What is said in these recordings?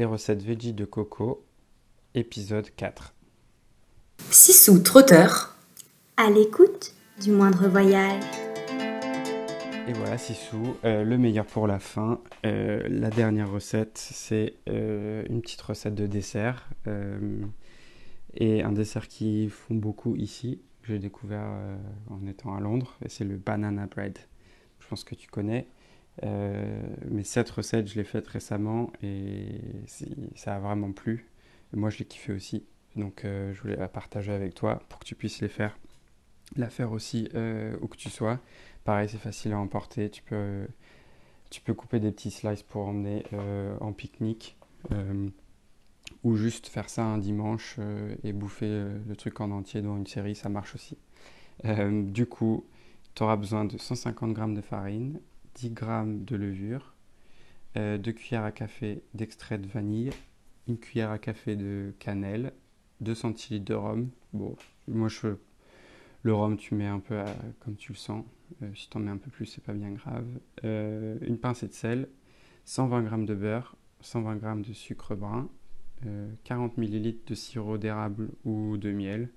les recettes veggie de coco, épisode 4. Sissou trotteur. À l'écoute du moindre voyage. Et voilà, Sissou, euh, le meilleur pour la fin. Euh, la dernière recette, c'est euh, une petite recette de dessert. et un dessert qui font beaucoup ici. J'ai découvert en étant à Londres. Et c'est le banana bread. Je pense que tu connais. Mais cette recette, je l'ai faite récemment et ça a vraiment plu. Moi, je l'ai kiffé aussi. Donc, je voulais la partager avec toi pour que tu puisses les faire. La faire aussi où que tu sois. Pareil, c'est facile à emporter. Tu peux, tu peux couper des petits slices pour emmener euh, en pique-nique. Euh, ou juste faire ça un dimanche euh, et bouffer le truc en entier dans une série, ça marche aussi. du coup, tu auras besoin de 150 g de farine, 10 g de levure, 2 cuillères à café d'extrait de vanille, une cuillère à café de cannelle, 2 centilitres de rhum. Bon, moi je le rhum, tu mets un peu comme tu le sens. Euh, si tu en mets un peu plus, c'est pas bien grave. Euh, une pincée de sel, 120 g de beurre, 120 g de sucre brun, 40 euh, ml de sirop d'érable ou de miel,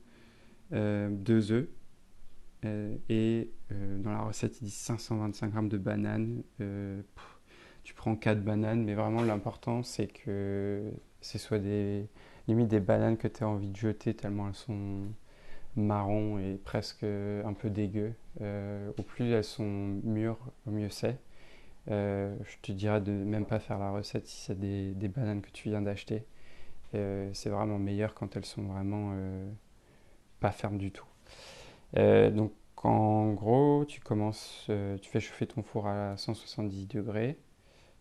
2 œufs. Et dans la recette, ils disent 525 g de bananes. tu prends 4 bananes, mais vraiment l'important c'est que ce soit des limite des bananes que tu as envie de jeter tellement elles sont marron et presque un peu dégueu. Euh, au plus elles sont mûres, au mieux c'est. Euh, je te dirais de même pas faire la recette si c'est des, bananes que tu viens d'acheter. Euh, c'est vraiment meilleur quand elles sont vraiment pas fermes du tout. Donc en gros, tu commences, tu fais chauffer ton four à 170 degrés.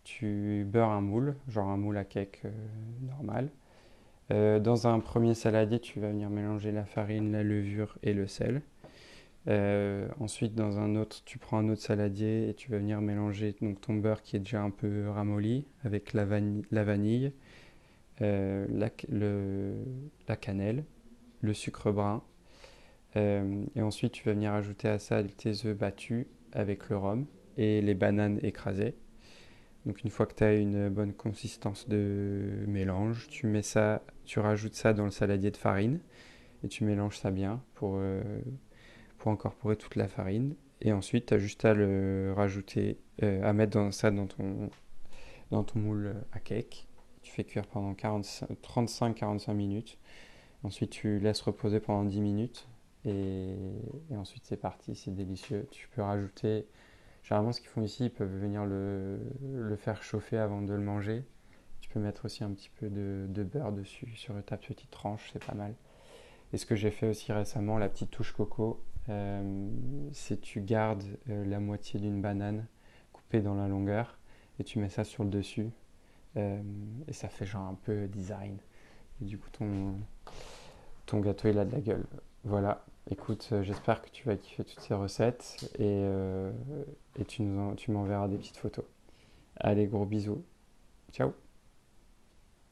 Tu beurres un moule, genre un moule à cake normal. Euh, dans un premier saladier, tu vas venir mélanger la farine, la levure et le sel. Euh, ensuite, dans un autre, tu prends un autre saladier et tu vas venir mélanger donc, ton beurre qui est déjà un peu ramolli avec la, vanille, euh, la, cannelle, le sucre brun. Et ensuite, tu vas venir ajouter à ça tes œufs battus avec le rhum et les bananes écrasées. Donc une fois que tu as une bonne consistance de mélange, tu mets ça, tu rajoutes ça dans le saladier de farine et tu mélanges ça bien pour, euh, pour incorporer toute la farine. Et ensuite, tu as juste à le rajouter, euh, à mettre dans ça dans ton, dans ton moule à cake. Tu fais cuire pendant 35-45 minutes. Ensuite, tu laisses reposer pendant 10 minutes. Et, ensuite, c'est parti, c'est délicieux. Tu peux rajouter Généralement, ce qu'ils font ici, ils peuvent venir le, faire chauffer avant de le manger. Tu peux mettre aussi un petit peu de, de beurre dessus sur ta petite tranche, c'est pas mal. Et ce que j'ai fait aussi récemment, la petite touche coco, euh, c'est tu gardes euh, la moitié d'une banane coupée dans la longueur et tu mets ça sur le dessus. Euh, et ça fait genre un peu design. Et du coup, ton, ton gâteau, il a de la gueule. Voilà, Écoute, euh, j'espère que tu vas kiffer toutes ces recettes et, euh, tu, tu m'enverras des petites photos. Allez, gros bisous. Ciao